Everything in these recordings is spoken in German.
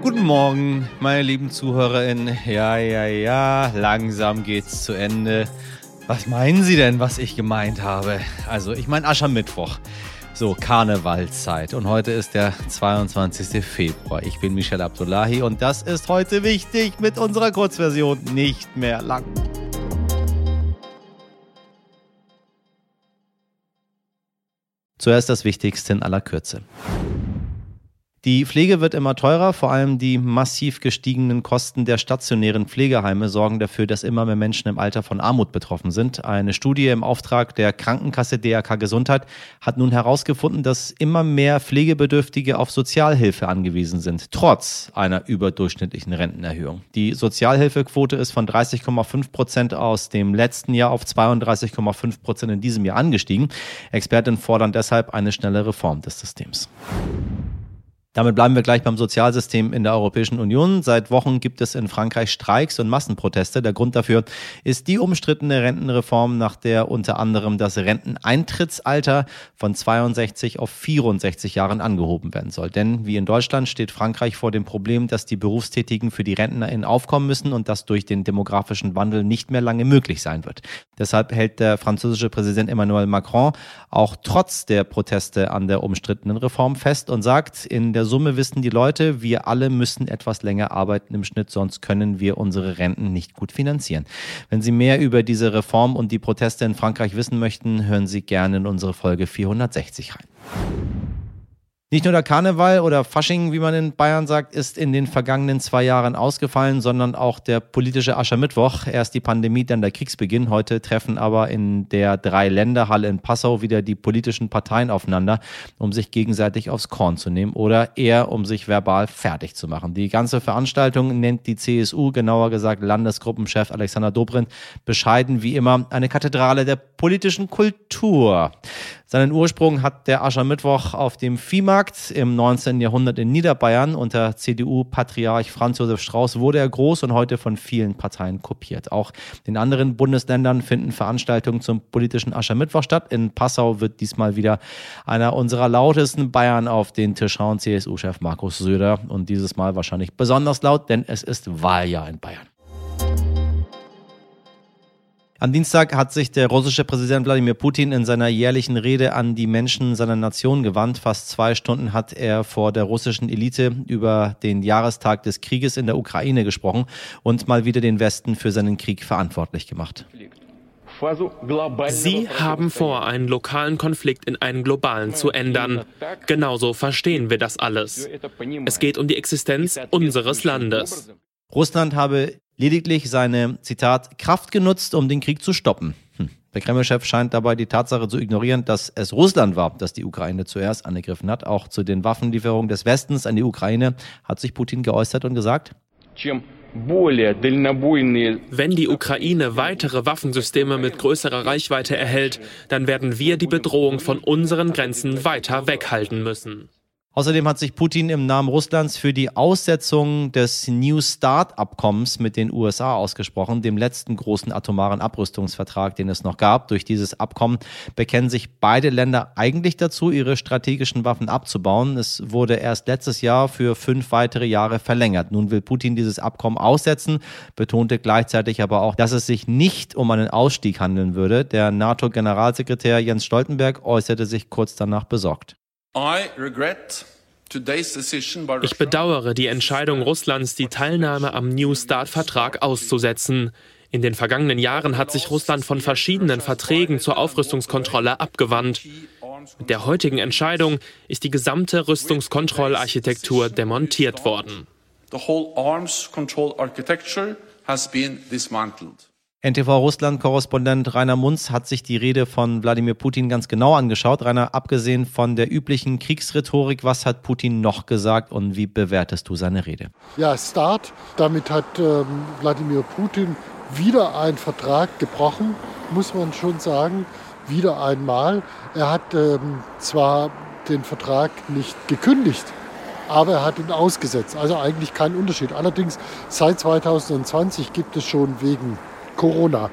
Guten Morgen, meine lieben ZuhörerInnen. Ja, ja, ja, langsam geht's zu Ende. Was meinen Sie denn, was ich gemeint habe? Also, ich meine Aschermittwoch. So, Karnevalszeit. Und heute ist der 22. Februar. Ich bin Michel Abdullahi und das ist heute wichtig mit unserer Kurzversion nicht mehr lang. Zuerst das Wichtigste in aller Kürze. Die Pflege wird immer teurer, vor allem die massiv gestiegenen Kosten der stationären Pflegeheime sorgen dafür, dass immer mehr Menschen im Alter von Armut betroffen sind. Eine Studie im Auftrag der Krankenkasse DRK Gesundheit hat nun herausgefunden, dass immer mehr Pflegebedürftige auf Sozialhilfe angewiesen sind, trotz einer überdurchschnittlichen Rentenerhöhung. Die Sozialhilfequote ist von 30,5 Prozent aus dem letzten Jahr auf 32,5 Prozent in diesem Jahr angestiegen. Experten fordern deshalb eine schnelle Reform des Systems. Damit bleiben wir gleich beim Sozialsystem in der Europäischen Union. Seit Wochen gibt es in Frankreich Streiks und Massenproteste. Der Grund dafür ist die umstrittene Rentenreform, nach der unter anderem das Renteneintrittsalter von 62 auf 64 Jahren angehoben werden soll. Denn wie in Deutschland steht Frankreich vor dem Problem, dass die Berufstätigen für die RentnerInnen aufkommen müssen und das durch den demografischen Wandel nicht mehr lange möglich sein wird. Deshalb hält der französische Präsident Emmanuel Macron auch trotz der Proteste an der umstrittenen Reform fest und sagt, in der Summe wissen die Leute, wir alle müssen etwas länger arbeiten im Schnitt, sonst können wir unsere Renten nicht gut finanzieren. Wenn Sie mehr über diese Reform und die Proteste in Frankreich wissen möchten, hören Sie gerne in unsere Folge 460 rein. Nicht nur der Karneval oder Fasching, wie man in Bayern sagt, ist in den vergangenen zwei Jahren ausgefallen, sondern auch der politische Aschermittwoch. Erst die Pandemie, dann der Kriegsbeginn. Heute treffen aber in der Dreiländerhalle in Passau wieder die politischen Parteien aufeinander, um sich gegenseitig aufs Korn zu nehmen oder eher um sich verbal fertig zu machen. Die ganze Veranstaltung nennt die CSU, genauer gesagt Landesgruppenchef Alexander Dobrindt, bescheiden wie immer eine Kathedrale der politischen Kultur. Seinen Ursprung hat der Aschermittwoch auf dem Viehmarkt im 19. Jahrhundert in Niederbayern. Unter CDU-Patriarch Franz Josef Strauß wurde er groß und heute von vielen Parteien kopiert. Auch in anderen Bundesländern finden Veranstaltungen zum politischen Aschermittwoch statt. In Passau wird diesmal wieder einer unserer lautesten Bayern auf den Tisch hauen, CSU-Chef Markus Söder. Und dieses Mal wahrscheinlich besonders laut, denn es ist Wahljahr in Bayern. Am Dienstag hat sich der russische Präsident Wladimir Putin in seiner jährlichen Rede an die Menschen seiner Nation gewandt. Fast zwei Stunden hat er vor der russischen Elite über den Jahrestag des Krieges in der Ukraine gesprochen und mal wieder den Westen für seinen Krieg verantwortlich gemacht. Sie haben vor, einen lokalen Konflikt in einen globalen zu ändern. Genauso verstehen wir das alles. Es geht um die Existenz unseres Landes. Russland habe lediglich seine, Zitat, Kraft genutzt, um den Krieg zu stoppen. Hm. Der Kreml-Chef scheint dabei die Tatsache zu ignorieren, dass es Russland war, das die Ukraine zuerst angegriffen hat. Auch zu den Waffenlieferungen des Westens an die Ukraine hat sich Putin geäußert und gesagt, wenn die Ukraine weitere Waffensysteme mit größerer Reichweite erhält, dann werden wir die Bedrohung von unseren Grenzen weiter weghalten müssen. Außerdem hat sich Putin im Namen Russlands für die Aussetzung des New Start-Abkommens mit den USA ausgesprochen, dem letzten großen atomaren Abrüstungsvertrag, den es noch gab. Durch dieses Abkommen bekennen sich beide Länder eigentlich dazu, ihre strategischen Waffen abzubauen. Es wurde erst letztes Jahr für fünf weitere Jahre verlängert. Nun will Putin dieses Abkommen aussetzen, betonte gleichzeitig aber auch, dass es sich nicht um einen Ausstieg handeln würde. Der NATO-Generalsekretär Jens Stoltenberg äußerte sich kurz danach besorgt. Ich bedauere die Entscheidung Russlands, die Teilnahme am New Start-Vertrag auszusetzen. In den vergangenen Jahren hat sich Russland von verschiedenen Verträgen zur Aufrüstungskontrolle abgewandt. Mit der heutigen Entscheidung ist die gesamte Rüstungskontrollarchitektur demontiert worden. The whole arms control architecture has been dismantled. NTV Russland-Korrespondent Rainer Munz hat sich die Rede von Wladimir Putin ganz genau angeschaut. Rainer, abgesehen von der üblichen Kriegsrhetorik, was hat Putin noch gesagt und wie bewertest du seine Rede? Ja, Start. Damit hat ähm, Wladimir Putin wieder einen Vertrag gebrochen, muss man schon sagen. Wieder einmal. Er hat ähm, zwar den Vertrag nicht gekündigt, aber er hat ihn ausgesetzt. Also eigentlich kein Unterschied. Allerdings seit 2020 gibt es schon wegen Corona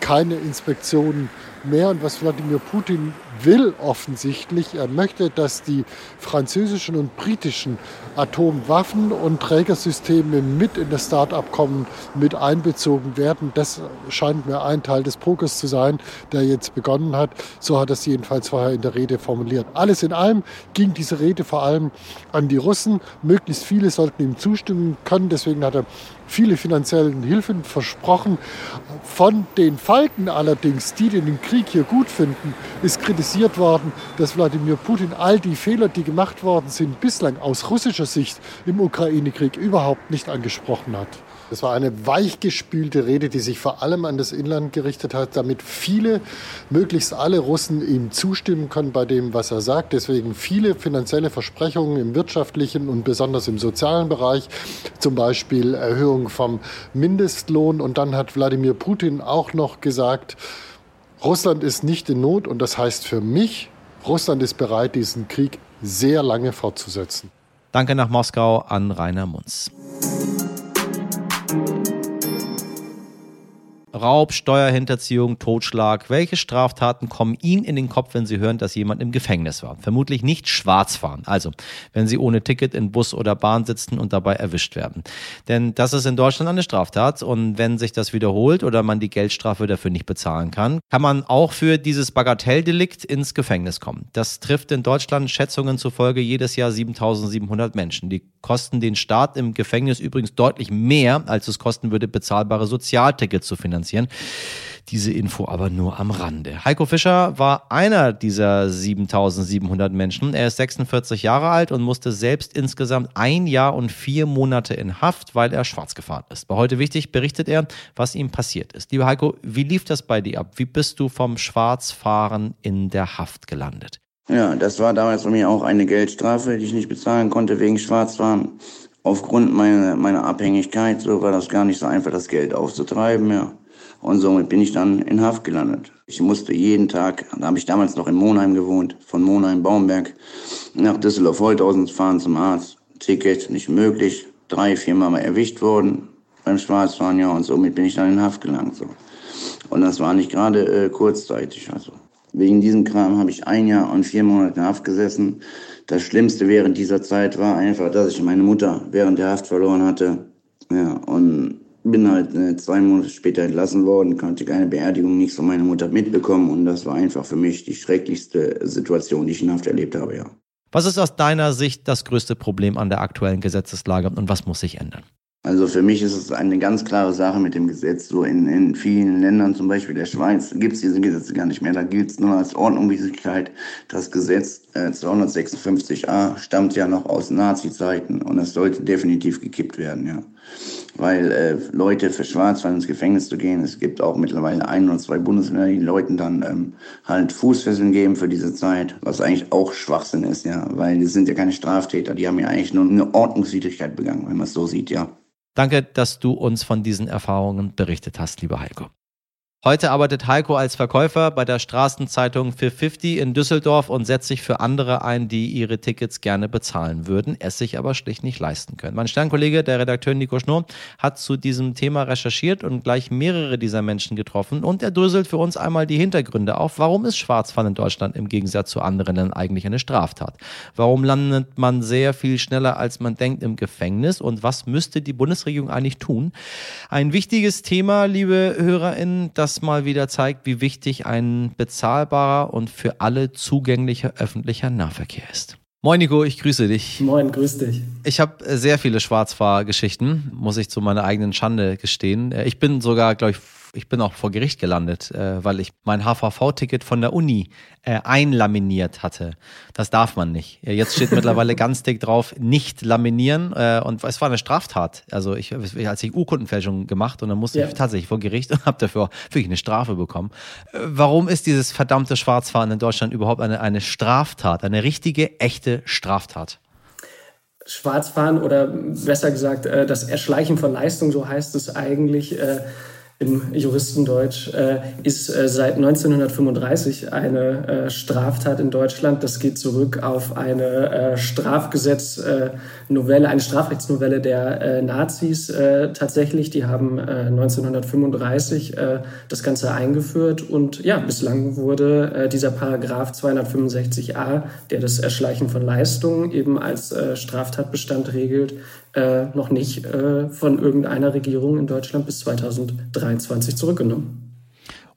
keine Inspektionen mehr. Und was Wladimir Putin will offensichtlich, er möchte, dass die französischen und britischen Atomwaffen und Trägersysteme mit in das Start-abkommen mit einbezogen werden. Das scheint mir ein Teil des Pokers zu sein, der jetzt begonnen hat. So hat er es jedenfalls vorher in der Rede formuliert. Alles in allem ging diese Rede vor allem an die Russen. Möglichst viele sollten ihm zustimmen können. Deswegen hat er viele finanzielle Hilfen versprochen. Von den Falken allerdings, die den Krieg hier gut finden, ist kritisiert worden, dass Wladimir Putin all die Fehler, die gemacht worden sind, bislang aus russischer Sicht im Ukraine-Krieg überhaupt nicht angesprochen hat. Das war eine weichgespülte Rede, die sich vor allem an das Inland gerichtet hat, damit viele, möglichst alle Russen ihm zustimmen können bei dem, was er sagt. Deswegen viele finanzielle Versprechungen im wirtschaftlichen und besonders im sozialen Bereich, zum Beispiel Erhöhung vom Mindestlohn. Und dann hat Wladimir Putin auch noch gesagt, Russland ist nicht in Not und das heißt für mich, Russland ist bereit, diesen Krieg sehr lange fortzusetzen. Danke nach Moskau an Rainer Munz. Raub, Steuerhinterziehung, Totschlag. Welche Straftaten kommen Ihnen in den Kopf, wenn Sie hören, dass jemand im Gefängnis war? Vermutlich nicht Schwarzfahren. Also, wenn Sie ohne Ticket in Bus oder Bahn sitzen und dabei erwischt werden. Denn das ist in Deutschland eine Straftat und wenn sich das wiederholt oder man die Geldstrafe dafür nicht bezahlen kann, kann man auch für dieses Bagatelldelikt ins Gefängnis kommen. Das trifft in Deutschland Schätzungen zufolge jedes Jahr 7700 Menschen. Die kosten den Staat im Gefängnis übrigens deutlich mehr, als es kosten würde, bezahlbare Sozialtickets zu finanzieren finanzieren. Diese Info aber nur am Rande. Heiko Fischer war einer dieser 7700 Menschen. Er ist 46 Jahre alt und musste selbst insgesamt ein Jahr und vier Monate in Haft, weil er schwarz gefahren ist. Bei heute wichtig berichtet er, was ihm passiert ist. Lieber Heiko, wie lief das bei dir ab? Wie bist du vom Schwarzfahren in der Haft gelandet? Ja, das war damals bei mir auch eine Geldstrafe, die ich nicht bezahlen konnte wegen Schwarzfahren. Aufgrund meiner, meiner Abhängigkeit, so war das gar nicht so einfach, das Geld aufzutreiben, ja. Und somit bin ich dann in Haft gelandet. Ich musste jeden Tag, da habe ich damals noch in Monheim gewohnt, von Monheim Baumberg nach Düsseldorf-Holthausen fahren zum Arzt. Ticket nicht möglich, drei, viermal mal erwischt worden beim Schwarzfahren, ja, und somit bin ich dann in Haft gelangt. So. Und das war nicht gerade äh, kurzzeitig. Also wegen diesem Kram habe ich ein Jahr und vier Monate in Haft gesessen. Das Schlimmste während dieser Zeit war einfach, dass ich meine Mutter während der Haft verloren hatte. Ja, und bin halt äh, zwei Monate später entlassen worden, konnte keine Beerdigung, nichts von meiner Mutter mitbekommen und das war einfach für mich die schrecklichste Situation, die ich in Haft erlebt habe, ja. Was ist aus deiner Sicht das größte Problem an der aktuellen Gesetzeslage und was muss sich ändern? Also für mich ist es eine ganz klare Sache mit dem Gesetz. So in, in vielen Ländern, zum Beispiel der Schweiz, gibt es diese Gesetze gar nicht mehr. Da gilt es nur als Ordnungswidrigkeit. Das Gesetz äh, 256a stammt ja noch aus Nazi-Zeiten und es sollte definitiv gekippt werden, ja. Weil äh, Leute für Schwarzfahren ins Gefängnis zu gehen, es gibt auch mittlerweile ein oder zwei Bundesländer, die Leuten dann ähm, halt Fußfesseln geben für diese Zeit, was eigentlich auch Schwachsinn ist, ja. Weil die sind ja keine Straftäter, die haben ja eigentlich nur eine Ordnungswidrigkeit begangen, wenn man es so sieht, ja. Danke, dass du uns von diesen Erfahrungen berichtet hast, lieber Heiko. Heute arbeitet Heiko als Verkäufer bei der Straßenzeitung 450 in Düsseldorf und setzt sich für andere ein, die ihre Tickets gerne bezahlen würden, es sich aber schlicht nicht leisten können. Mein Sternkollege, der Redakteur Nico Schnurr, hat zu diesem Thema recherchiert und gleich mehrere dieser Menschen getroffen und er dröselt für uns einmal die Hintergründe auf. Warum ist Schwarzfahren in Deutschland im Gegensatz zu anderen Ländern eigentlich eine Straftat? Warum landet man sehr viel schneller, als man denkt, im Gefängnis und was müsste die Bundesregierung eigentlich tun? Ein wichtiges Thema, liebe HörerInnen, das mal wieder zeigt, wie wichtig ein bezahlbarer und für alle zugänglicher öffentlicher Nahverkehr ist. Moin Nico, ich grüße dich. Moin, grüß dich. Ich habe sehr viele Schwarzfahrgeschichten, muss ich zu meiner eigenen Schande gestehen. Ich bin sogar, glaube ich, ich bin auch vor Gericht gelandet, äh, weil ich mein HVV-Ticket von der Uni äh, einlaminiert hatte. Das darf man nicht. Jetzt steht mittlerweile ganz dick drauf, nicht laminieren. Äh, und es war eine Straftat. Also ich, als ich Urkundenfälschung gemacht und dann musste ja. ich tatsächlich vor Gericht und habe dafür wirklich eine Strafe bekommen. Äh, warum ist dieses verdammte Schwarzfahren in Deutschland überhaupt eine, eine Straftat, eine richtige, echte Straftat? Schwarzfahren oder besser gesagt äh, das Erschleichen von Leistung, so heißt es eigentlich, äh, im Juristendeutsch, äh, ist äh, seit 1935 eine äh, Straftat in Deutschland. Das geht zurück auf eine äh, Strafgesetznovelle, eine Strafrechtsnovelle der äh, Nazis äh, tatsächlich. Die haben 1935 das Ganze eingeführt und ja, bislang wurde dieser Paragraph 265a, der das Erschleichen von Leistungen eben als Straftatbestand regelt, noch nicht von irgendeiner Regierung in Deutschland bis 2003 2023 zurückgenommen.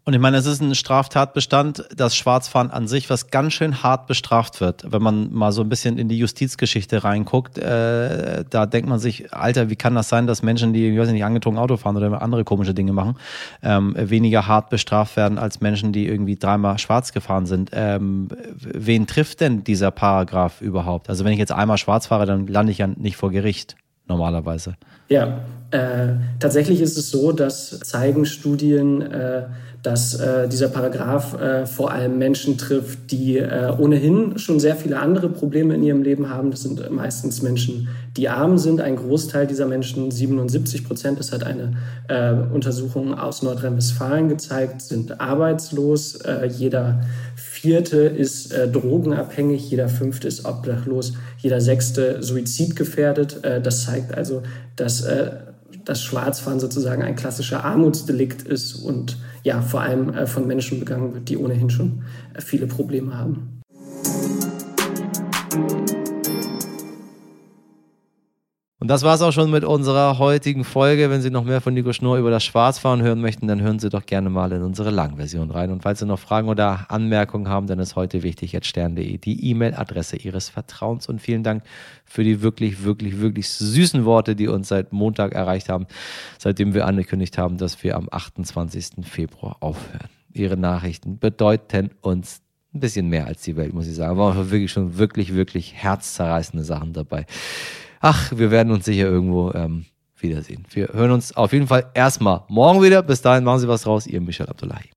Und ich meine, es ist ein Straftatbestand, das Schwarzfahren an sich, was ganz schön hart bestraft wird. Wenn man mal so ein bisschen in die Justizgeschichte reinguckt, äh, da denkt man sich, Alter, wie kann das sein, dass Menschen, die, ich weiß nicht, angetrunken Auto fahren oder andere komische Dinge machen, ähm, weniger hart bestraft werden als Menschen, die irgendwie dreimal schwarz gefahren sind. Ähm, wen trifft denn dieser Paragraph überhaupt? Also wenn ich jetzt einmal schwarz fahre, dann lande ich ja nicht vor Gericht normalerweise. Ja, äh, tatsächlich ist es so, dass zeigen Studien, äh, dass äh, dieser Paragraph äh, vor allem Menschen trifft, die äh, ohnehin schon sehr viele andere Probleme in ihrem Leben haben. Das sind meistens Menschen, die arm sind. Ein Großteil dieser Menschen, 77 Prozent, das hat eine äh, Untersuchung aus Nordrhein-Westfalen gezeigt, sind arbeitslos. jeder vierte ist drogenabhängig, jeder fünfte ist obdachlos, jeder sechste suizidgefährdet. das zeigt also, dass das Schwarzfahren sozusagen ein klassischer Armutsdelikt ist und ja, vor allem äh, von Menschen begangen wird, die ohnehin schon äh, viele Probleme haben. Das war es auch schon mit unserer heutigen Folge. Wenn Sie noch mehr von Nico Schnurr über das Schwarzfahren hören möchten, dann hören Sie doch gerne mal in unsere Langversion rein. Und falls Sie noch Fragen oder Anmerkungen haben, dann ist heute wichtig jetzt stern.de die E-Mail-Adresse Ihres Vertrauens. Und vielen Dank für die wirklich, wirklich, wirklich süßen Worte, die uns seit Montag erreicht haben, seitdem wir angekündigt haben, dass wir am 28. Februar aufhören. Ihre Nachrichten bedeuten uns ein bisschen mehr als die Welt, muss ich sagen. Aber wirklich schon wirklich, wirklich herzzerreißende Sachen dabei ach, wir werden uns sicher irgendwo ähm, wiedersehen. Wir hören uns auf jeden Fall erstmal morgen wieder. Bis dahin machen Sie was draus. Ihr Michel Abdullahi.